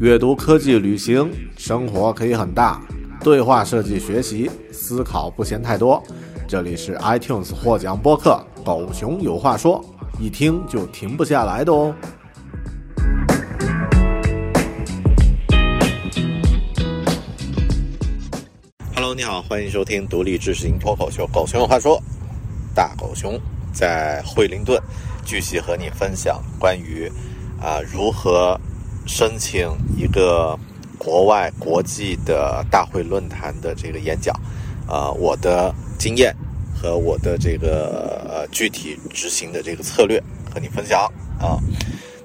阅读、科技、旅行，生活可以很大。对话设计、学习、思考不嫌太多。这里是 iTunes 获奖播客《狗熊有话说》，一听就停不下来的哦。Hello，你好，欢迎收听独立知识型脱口秀《狗熊有话说》。大狗熊在惠灵顿，继续和你分享关于啊如何申请一个国外国际的大会论坛的这个演讲，啊，我的经验和我的这个呃具体执行的这个策略和你分享啊。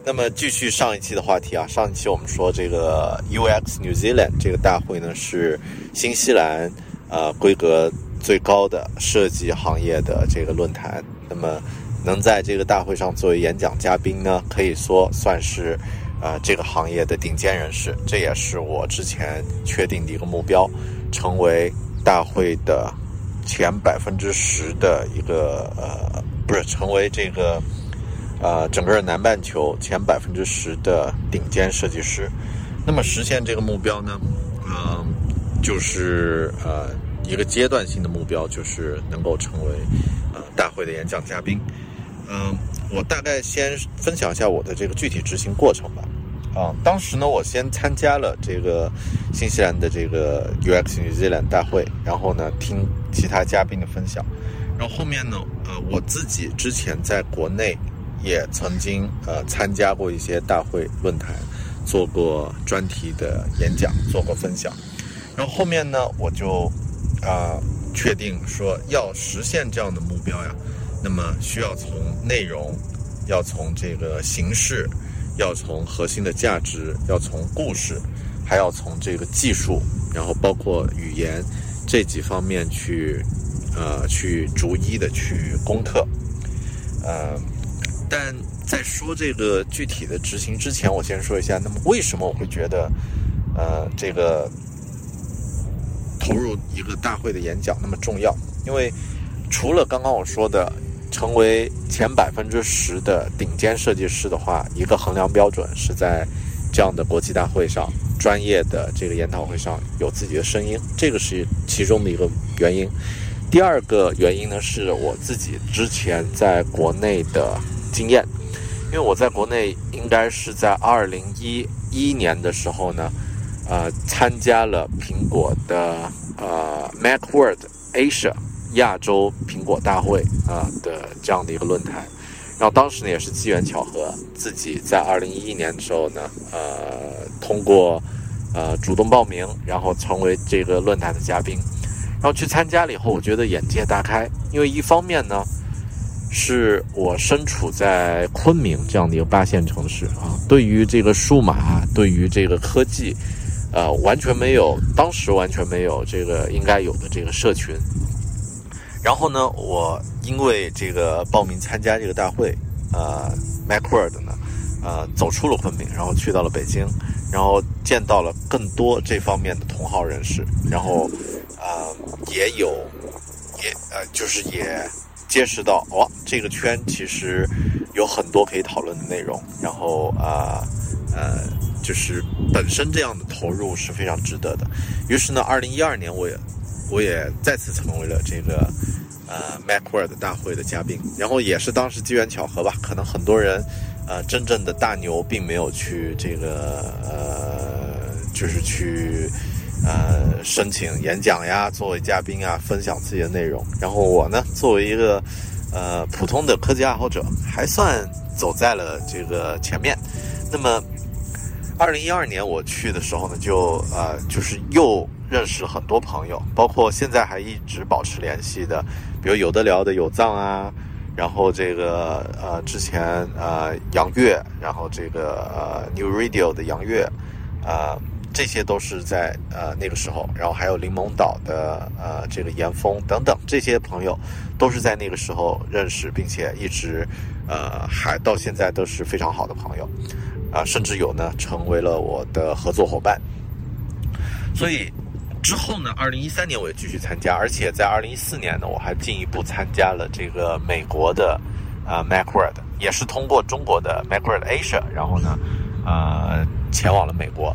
那么继续上一期的话题啊，上一期我们说这个 UX New Zealand 这个大会呢是新西兰呃规格。最高的设计行业的这个论坛，那么能在这个大会上作为演讲嘉宾呢，可以说算是呃这个行业的顶尖人士。这也是我之前确定的一个目标，成为大会的前百分之十的一个呃，不是成为这个呃整个南半球前百分之十的顶尖设计师。那么实现这个目标呢，嗯，就是呃。一个阶段性的目标就是能够成为呃大会的演讲嘉宾。嗯，我大概先分享一下我的这个具体执行过程吧。啊，当时呢，我先参加了这个新西兰的这个 UX New Zealand 大会，然后呢听其他嘉宾的分享，然后后面呢，呃，我自己之前在国内也曾经呃参加过一些大会论坛，做过专题的演讲，做过分享，然后后面呢，我就。啊，确定说要实现这样的目标呀，那么需要从内容，要从这个形式，要从核心的价值，要从故事，还要从这个技术，然后包括语言这几方面去，呃，去逐一的去攻克。呃，但在说这个具体的执行之前，我先说一下，那么为什么我会觉得，呃，这个。投入一个大会的演讲那么重要，因为除了刚刚我说的成为前百分之十的顶尖设计师的话，一个衡量标准是在这样的国际大会上、专业的这个研讨会上有自己的声音，这个是其中的一个原因。第二个原因呢，是我自己之前在国内的经验，因为我在国内应该是在二零一一年的时候呢。呃，参加了苹果的呃 MacWorld Asia 亚洲苹果大会啊的这样的一个论坛，然后当时呢也是机缘巧合，自己在二零一一年的时候呢，呃，通过呃主动报名，然后成为这个论坛的嘉宾，然后去参加了以后，我觉得眼界大开，因为一方面呢，是我身处在昆明这样的一个八线城市啊，对于这个数码，对于这个科技。呃，完全没有，当时完全没有这个应该有的这个社群。然后呢，我因为这个报名参加这个大会，呃，MacWorld 呢，呃，走出了昆明，然后去到了北京，然后见到了更多这方面的同行人士，然后，呃，也有，也呃，就是也结识到，哇，这个圈其实有很多可以讨论的内容，然后啊，呃。就是本身这样的投入是非常值得的。于是呢，二零一二年我也我也再次成为了这个呃 MacWorld 大会的嘉宾。然后也是当时机缘巧合吧，可能很多人呃真正的大牛并没有去这个呃就是去呃申请演讲呀，作为嘉宾啊，分享自己的内容。然后我呢，作为一个呃普通的科技爱好者，还算走在了这个前面。那么。二零一二年我去的时候呢，就呃，就是又认识很多朋友，包括现在还一直保持联系的，比如有的聊的有藏啊，然后这个呃之前呃杨越，然后这个呃 New Radio 的杨越，啊，这些都是在呃那个时候，然后还有柠檬岛的呃这个严峰等等这些朋友，都是在那个时候认识，并且一直呃还到现在都是非常好的朋友。啊，甚至有呢，成为了我的合作伙伴。所以之后呢，二零一三年我也继续参加，而且在二零一四年呢，我还进一步参加了这个美国的啊 MacWorld，也是通过中国的 MacWorld Asia，然后呢，呃，前往了美国。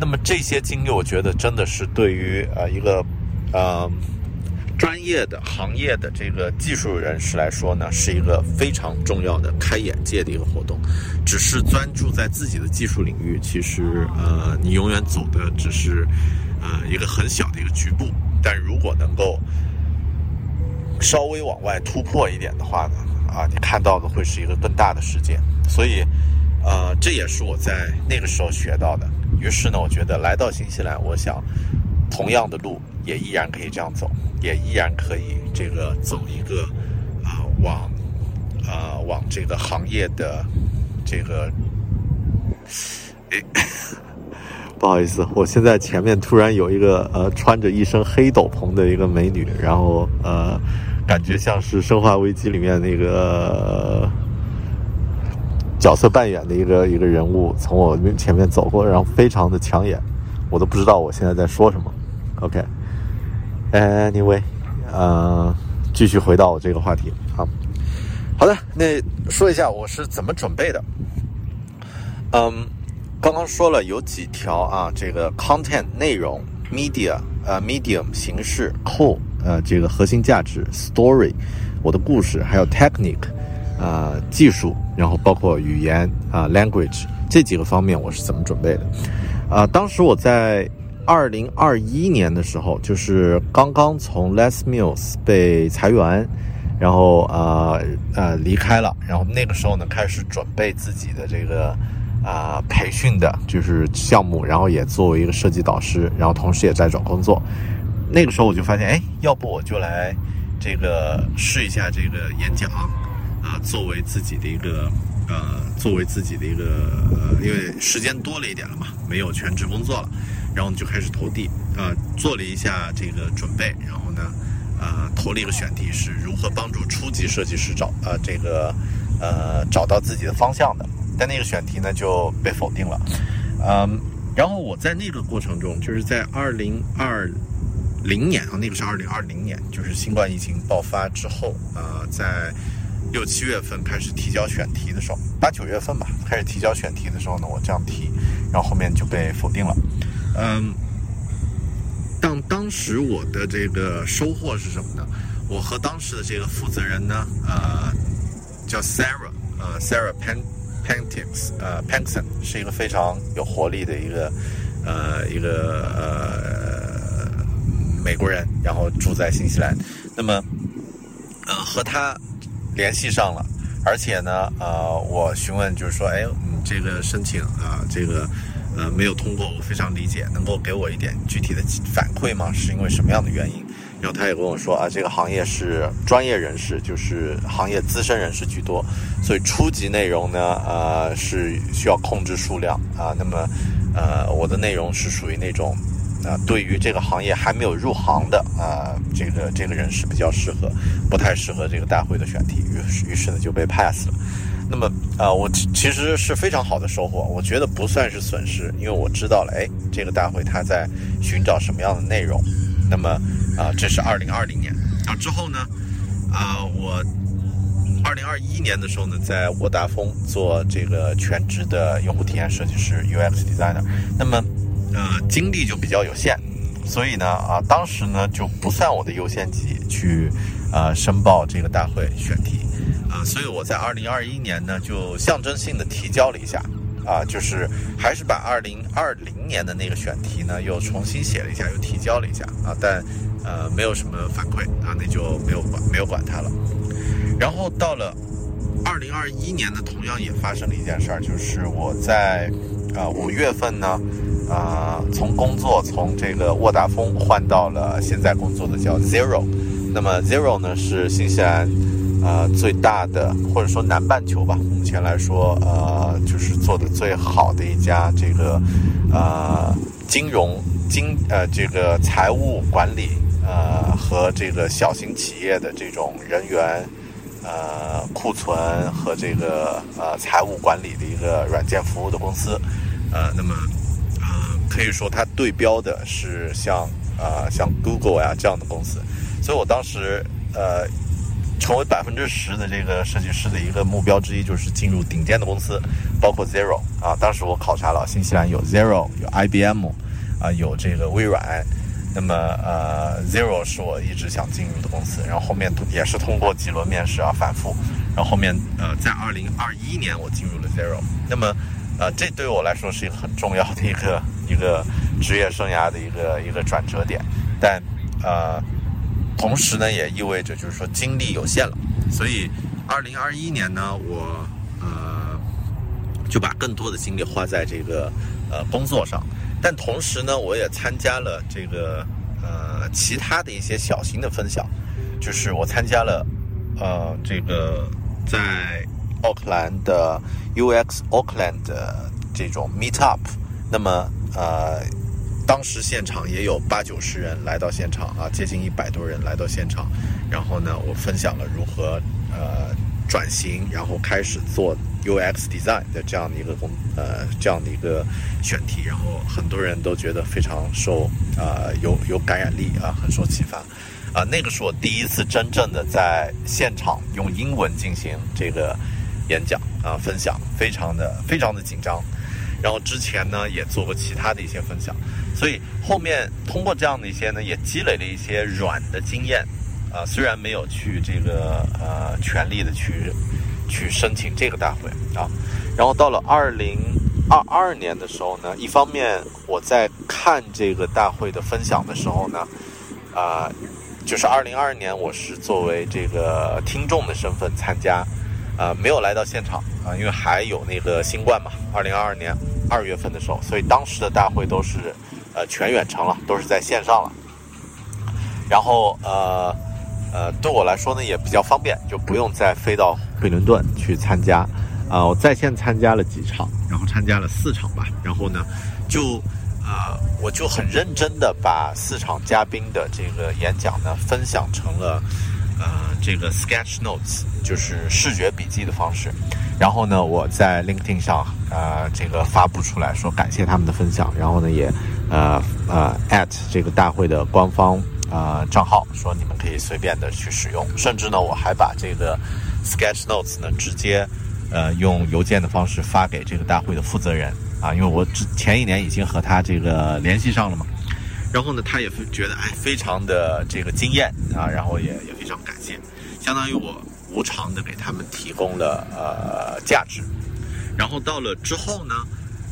那么这些经历，我觉得真的是对于呃一个呃专业的行业的这个技术人士来说呢，是一个非常重要的开眼界的一个活动。只是专注在自己的技术领域，其实呃你永远走的只是呃一个很小的一个局部。但如果能够稍微往外突破一点的话呢，啊，你看到的会是一个更大的世界。所以，呃，这也是我在那个时候学到的。于是呢，我觉得来到新西兰，我想同样的路也依然可以这样走，也依然可以这个走一个啊往啊往这个行业的这个。诶，不好意思，我现在前面突然有一个呃穿着一身黑斗篷的一个美女，然后呃。感觉像是《生化危机》里面那个角色扮演的一个一个人物从我面前面走过，然后非常的抢眼，我都不知道我现在在说什么。OK，Anyway，呃，继续回到我这个话题啊。好的，那说一下我是怎么准备的。嗯，刚刚说了有几条啊，这个 content 内容，media 呃 medium 形式，core。呃，这个核心价值，story，我的故事，还有 technique，啊，技术，然后包括语言啊，language 这几个方面，我是怎么准备的？啊，当时我在二零二一年的时候，就是刚刚从 Les Mills 被裁员，然后啊呃离开了，然后那个时候呢，开始准备自己的这个啊培训的，就是项目，然后也作为一个设计导师，然后同时也在找工作。那个时候我就发现，哎，要不我就来这个试一下这个演讲啊，作为自己的一个呃，作为自己的一个呃，因为时间多了一点了嘛，没有全职工作了，然后我们就开始投递啊，做了一下这个准备，然后呢，啊，投了一个选题，是如何帮助初级设计师找啊这个呃找到自己的方向的，但那个选题呢就被否定了，嗯，然后我在那个过程中，就是在二零二。零年啊，那个是二零二零年，就是新冠疫情爆发之后，呃，在六七月份开始提交选题的时候，八九月份吧，开始提交选题的时候呢，我这样提，然后后面就被否定了。嗯，当当时我的这个收获是什么呢？我和当时的这个负责人呢，呃，叫 Sarah，呃，Sarah Pan Pantix，呃，Pankson 是一个非常有活力的一个，呃，一个呃。美国人，然后住在新西兰，那么，呃，和他联系上了，而且呢，呃，我询问就是说，哎，你这个申请啊，这个呃没有通过，我非常理解，能够给我一点具体的反馈吗？是因为什么样的原因？然后他也跟我说啊，这个行业是专业人士，就是行业资深人士居多，所以初级内容呢，呃，是需要控制数量啊。那么，呃，我的内容是属于那种。啊，对于这个行业还没有入行的啊，这个这个人是比较适合，不太适合这个大会的选题，于是于是呢就被 pass 了。那么啊，我其实是非常好的收获，我觉得不算是损失，因为我知道了，哎，这个大会他在寻找什么样的内容。那么啊，这是二零二零年，然后之后呢，啊，我二零二一年的时候呢，在沃达丰做这个全职的用户体验设计师 UX designer。那么呃，精力就比较有限，所以呢，啊，当时呢就不算我的优先级去，呃，申报这个大会选题，啊，所以我在二零二一年呢就象征性的提交了一下，啊，就是还是把二零二零年的那个选题呢又重新写了一下，又提交了一下，啊，但呃没有什么反馈，啊，那就没有管没有管它了。然后到了二零二一年呢，同样也发生了一件事儿，就是我在啊五月份呢。啊，从工作从这个沃达丰换到了现在工作的叫 Zero，那么 Zero 呢是新西兰呃最大的或者说南半球吧，目前来说呃就是做的最好的一家这个呃金融金呃这个财务管理呃和这个小型企业的这种人员呃库存和这个呃财务管理的一个软件服务的公司，呃那么。可以说，它对标的是像啊像 Google 呀这样的公司，所以我当时呃成为百分之十的这个设计师的一个目标之一，就是进入顶尖的公司，包括 Zero 啊。当时我考察了新西兰有 Zero，有 IBM，啊，有这个微软。那么呃，Zero 是我一直想进入的公司，然后后面也是通过几轮面试啊反复，然后后面呃在二零二一年我进入了 Zero。那么呃这对我来说是一个很重要的一个一个职业生涯的一个一个转折点，但呃同时呢也意味着就是说精力有限了，所以二零二一年呢我呃就把更多的精力花在这个呃工作上。但同时呢，我也参加了这个呃其他的一些小型的分享，就是我参加了呃这个在奥克兰的 UX Auckland 的这种 Meet Up，那么呃当时现场也有八九十人来到现场啊，接近一百多人来到现场，然后呢，我分享了如何呃转型，然后开始做。UX design 的这样的一个工呃这样的一个选题，然后很多人都觉得非常受啊有有感染力啊，很受启发啊。那个是我第一次真正的在现场用英文进行这个演讲啊分享，非常的非常的紧张。然后之前呢也做过其他的一些分享，所以后面通过这样的一些呢也积累了一些软的经验啊，虽然没有去这个呃全力的去。去申请这个大会啊，然后到了二零二二年的时候呢，一方面我在看这个大会的分享的时候呢，啊，就是二零二二年我是作为这个听众的身份参加，呃，没有来到现场啊，因为还有那个新冠嘛，二零二二年二月份的时候，所以当时的大会都是呃全远程了，都是在线上了，然后呃。呃，对我来说呢也比较方便，就不用再飞到惠灵顿去参加。啊，我在线参加了几场，然后参加了四场吧。然后呢，就啊，我就很认真的把四场嘉宾的这个演讲呢分享成了呃这个 sketch notes，就是视觉笔记的方式。然后呢，我在 LinkedIn 上呃这个发布出来说感谢他们的分享。然后呢，也呃呃 at 这个大会的官方。呃，账号说你们可以随便的去使用，甚至呢，我还把这个 Sketch Notes 呢直接呃用邮件的方式发给这个大会的负责人啊，因为我之前一年已经和他这个联系上了嘛，然后呢，他也觉得哎非常的这个惊艳啊，然后也也非常感谢，相当于我无偿的给他们提供了呃价值，然后到了之后呢，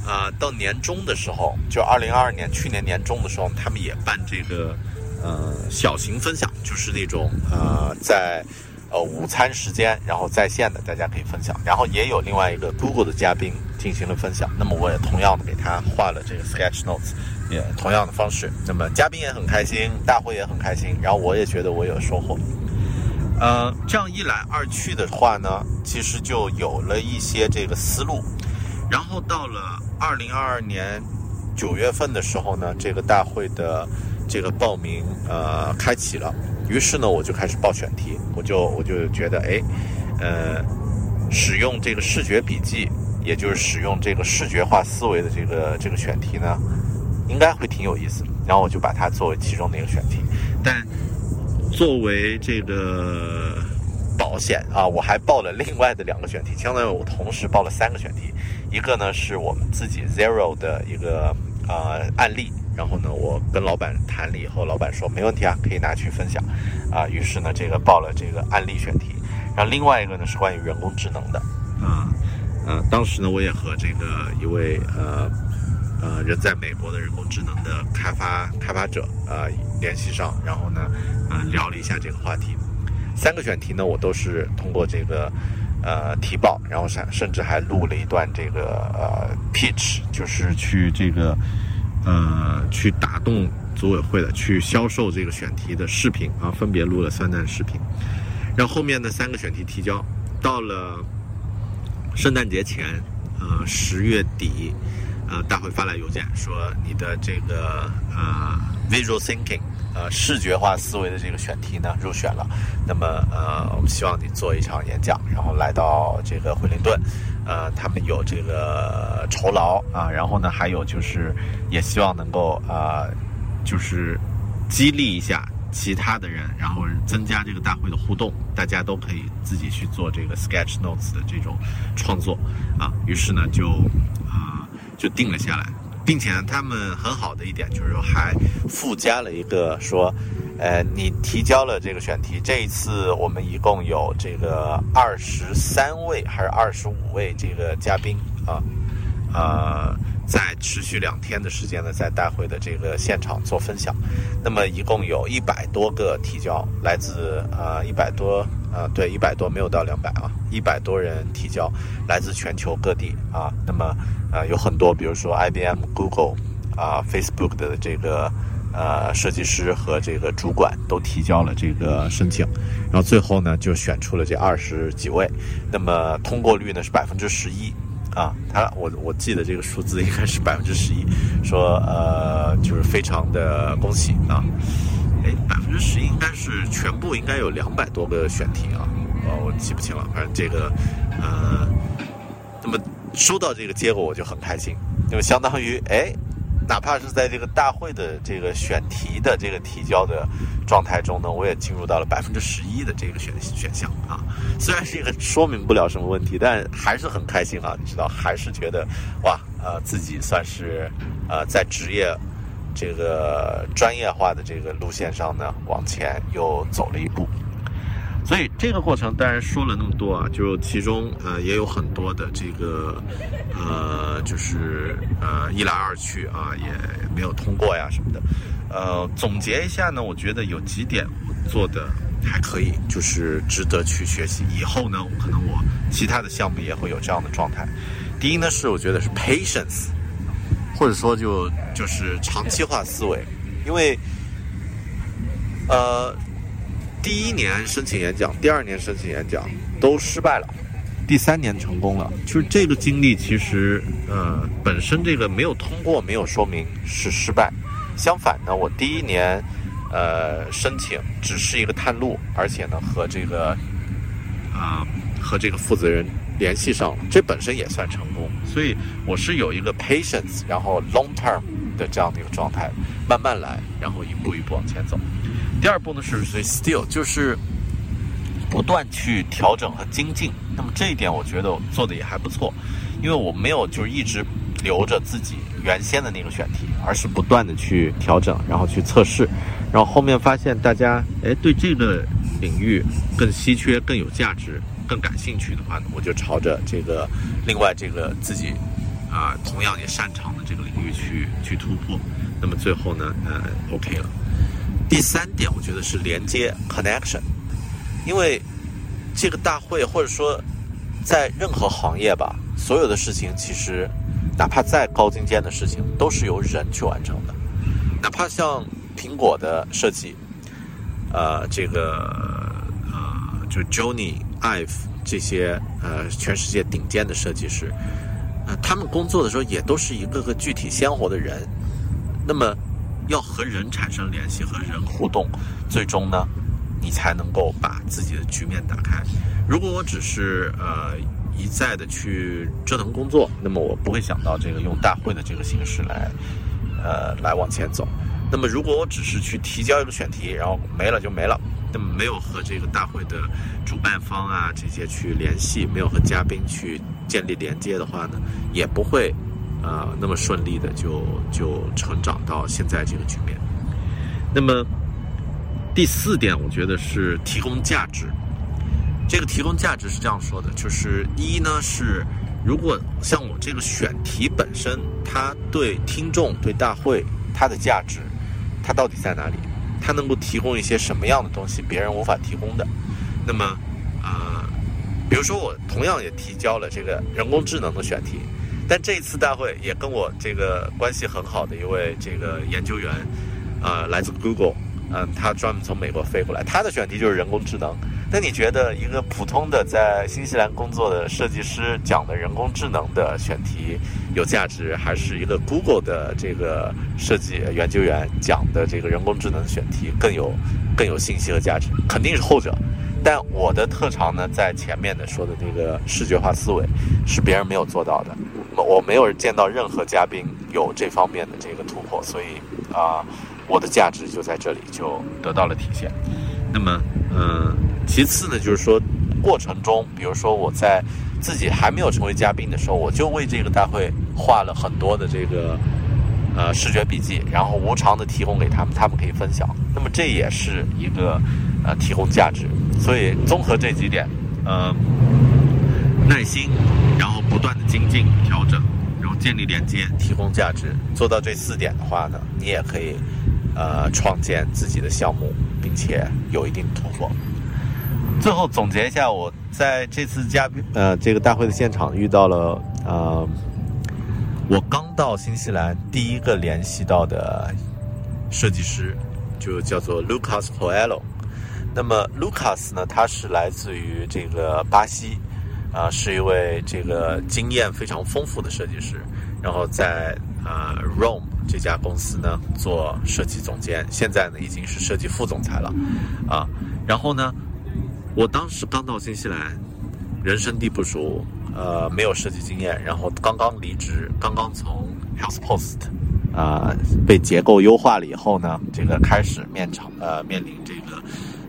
呃到年终的时候，就二零二二年去年年终的时候，他们也办这个。呃，小型分享就是那种呃，在呃午餐时间，然后在线的，大家可以分享。然后也有另外一个 Google 的嘉宾进行了分享。那么我也同样的给他画了这个 Sketch Notes，也同样的方式。那么嘉宾也很开心，大会也很开心，然后我也觉得我有收获。呃，这样一来二去的话呢，其实就有了一些这个思路。然后到了二零二二年九月份的时候呢，这个大会的。这个报名呃开启了，于是呢我就开始报选题，我就我就觉得哎，呃，使用这个视觉笔记，也就是使用这个视觉化思维的这个这个选题呢，应该会挺有意思。然后我就把它作为其中的一个选题，但作为这个保险啊，我还报了另外的两个选题，相当于我同时报了三个选题，一个呢是我们自己 Zero 的一个呃案例。然后呢，我跟老板谈了以后，老板说没问题啊，可以拿去分享，啊，于是呢，这个报了这个案例选题。然后另外一个呢是关于人工智能的，啊，呃，当时呢我也和这个一位呃呃人在美国的人工智能的开发开发者啊联系上，然后呢，呃聊了一下这个话题。三个选题呢，我都是通过这个呃提报，然后甚甚至还录了一段这个呃 pitch，就是去这个。呃，去打动组委会的，去销售这个选题的视频啊，分别录了三段视频。然后后面的三个选题提交，到了圣诞节前，呃，十月底，呃，大会发来邮件说你的这个呃 visual thinking，呃，视觉化思维的这个选题呢入选了。那么呃，我们希望你做一场演讲，然后来到这个惠灵顿。呃，他们有这个酬劳啊，然后呢，还有就是也希望能够啊，就是激励一下其他的人，然后增加这个大会的互动，大家都可以自己去做这个 sketch notes 的这种创作啊。于是呢，就啊就定了下来，并且呢，他们很好的一点就是还附加了一个说，呃，你提交了这个选题，这一次我们一共有这个二十三位还是二十五位这个嘉宾啊，呃。在持续两天的时间呢，在大会的这个现场做分享，那么一共有一百多个提交，来自呃一百多呃对一百多没有到两百啊，一百多人提交，来自全球各地啊，那么呃有很多，比如说 IBM、Google 啊、Facebook 的这个呃设计师和这个主管都提交了这个申请，然后最后呢就选出了这二十几位，那么通过率呢是百分之十一。啊，他我我记得这个数字应该是百分之十一，说呃就是非常的恭喜啊，哎百分之十应该是全部应该有两百多个选题啊，呃我记不清了，反正这个呃，那么收到这个结果我就很开心，因为相当于哎。哪怕是在这个大会的这个选题的这个提交的状态中呢，我也进入到了百分之十一的这个选选项啊。虽然是一个说明不了什么问题，但还是很开心啊。你知道，还是觉得哇，呃，自己算是呃在职业这个专业化的这个路线上呢，往前又走了一步。所以这个过程当然说了那么多啊，就其中呃也有很多的这个呃就是呃一来二去啊也没有通过呀什么的，呃总结一下呢，我觉得有几点我做的还可以，就是值得去学习。以后呢，可能我其他的项目也会有这样的状态。第一呢是我觉得是 patience，或者说就就是长期化思维，因为呃。第一年申请演讲，第二年申请演讲都失败了，第三年成功了。就是这个经历，其实呃本身这个没有通过，没有说明是失败。相反呢，我第一年呃申请只是一个探路，而且呢和这个啊和这个负责人联系上了，这本身也算成功。所以我是有一个 patience，然后 long term 的这样的一个状态，慢慢来，然后一步一步往前走。第二步呢是所以 still 就是不断去调整和精进。那么这一点我觉得做的也还不错，因为我没有就是一直留着自己原先的那个选题，而是不断的去调整，然后去测试，然后后面发现大家哎对这个领域更稀缺、更有价值、更感兴趣的话呢，我就朝着这个另外这个自己啊同样也擅长的这个领域去去突破。那么最后呢，呃 OK 了。第三点，我觉得是连接 connection，因为这个大会或者说在任何行业吧，所有的事情其实哪怕再高精尖的事情，都是由人去完成的。哪怕像苹果的设计，呃，这个呃，就 Johnny Ive 这些呃全世界顶尖的设计师，呃，他们工作的时候也都是一个个具体鲜活的人，那么。要和人产生联系，和人互动，最终呢，你才能够把自己的局面打开。如果我只是呃一再的去折腾工作，那么我不会想到这个用大会的这个形式来呃来往前走。那么如果我只是去提交一个选题，然后没了就没了，那么没有和这个大会的主办方啊这些去联系，没有和嘉宾去建立连接的话呢，也不会。啊，那么顺利的就就成长到现在这个局面。那么第四点，我觉得是提供价值。这个提供价值是这样说的，就是一呢是，如果像我这个选题本身，它对听众、对大会它的价值，它到底在哪里？它能够提供一些什么样的东西，别人无法提供的？那么，啊，比如说我同样也提交了这个人工智能的选题。但这一次大会也跟我这个关系很好的一位这个研究员，啊，来自 Google，嗯，他专门从美国飞过来，他的选题就是人工智能。那你觉得一个普通的在新西兰工作的设计师讲的人工智能的选题有价值，还是一个 Google 的这个设计研究员讲的这个人工智能选题更有更有信息和价值？肯定是后者。但我的特长呢，在前面的说的那个视觉化思维，是别人没有做到的。我没有见到任何嘉宾有这方面的这个突破，所以啊，我的价值就在这里就得到了体现。那么，嗯，其次呢，就是说过程中，比如说我在自己还没有成为嘉宾的时候，我就为这个大会画了很多的这个呃视觉笔记，然后无偿的提供给他们，他们可以分享。那么这也是一个呃提供价值。所以综合这几点，呃，耐心，然后不断的精进调整。然后建立连接，提供价值，做到这四点的话呢，你也可以，呃，创建自己的项目，并且有一定突破。最后总结一下，我在这次嘉宾呃这个大会的现场遇到了呃，我刚到新西兰第一个联系到的设计师，就叫做 Lucas Poello。那么 Lucas 呢，他是来自于这个巴西。啊，是一位这个经验非常丰富的设计师，然后在呃 Rome 这家公司呢做设计总监，现在呢已经是设计副总裁了，啊，然后呢，我当时刚到新西兰，人生地不熟，呃，没有设计经验，然后刚刚离职，刚刚从 Health Post 啊被结构优化了以后呢，这个开始面场呃面临这个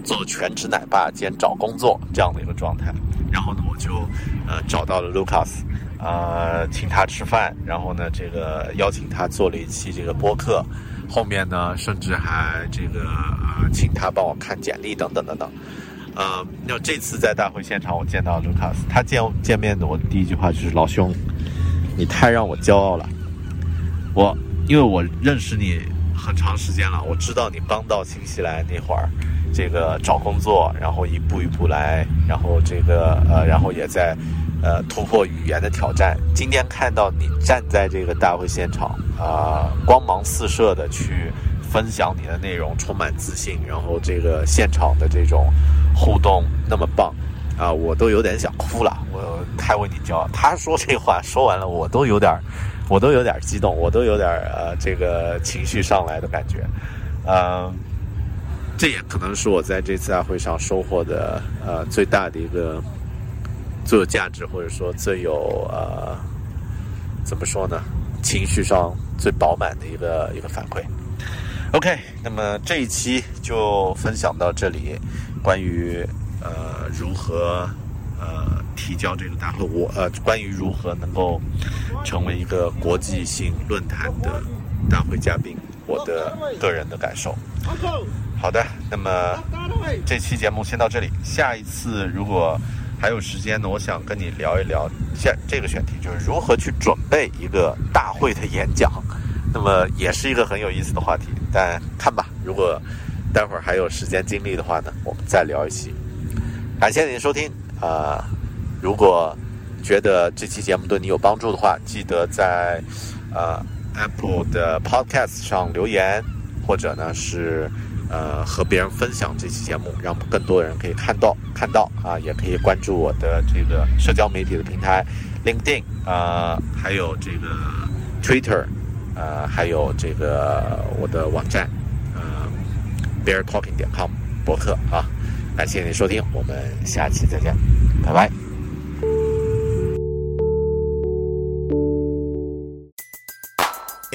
做全职奶爸兼找工作这样的一个状态。然后呢，我就呃找到了 Lucas，呃，请他吃饭，然后呢，这个邀请他做了一期这个播客，后面呢，甚至还这个呃请他帮我看简历等等等等，呃，那这次在大会现场我见到 Lucas，他见见面的我第一句话就是老兄，你太让我骄傲了，我因为我认识你很长时间了，我知道你刚到新西兰那会儿。这个找工作，然后一步一步来，然后这个呃，然后也在呃突破语言的挑战。今天看到你站在这个大会现场啊，光芒四射的去分享你的内容，充满自信，然后这个现场的这种互动那么棒啊，我都有点想哭了。我太为你骄傲。他说这话说完了，我都有点，我都有点激动，我都有点呃这个情绪上来的感觉，嗯。这也可能是我在这次大会上收获的呃最大的一个最有价值，或者说最有呃怎么说呢，情绪上最饱满的一个一个反馈。OK，那么这一期就分享到这里，关于呃如何呃提交这个大会，我呃关于如何能够成为一个国际性论坛的大会嘉宾，我的个人的感受。好的，那么这期节目先到这里。下一次如果还有时间呢，我想跟你聊一聊下这个选题，就是如何去准备一个大会的演讲。那么也是一个很有意思的话题，但看吧，如果待会儿还有时间精力的话呢，我们再聊一期。感谢您收听啊！如果觉得这期节目对你有帮助的话，记得在呃 Apple 的 Podcast 上留言，或者呢是。呃，和别人分享这期节目，让更多的人可以看到看到啊，也可以关注我的这个社交媒体的平台，LinkedIn 啊，还有这个 Twitter，呃，还有这个我的网站，呃，BearTalking 点 com 博客啊，感谢您收听，我们下期再见，拜拜。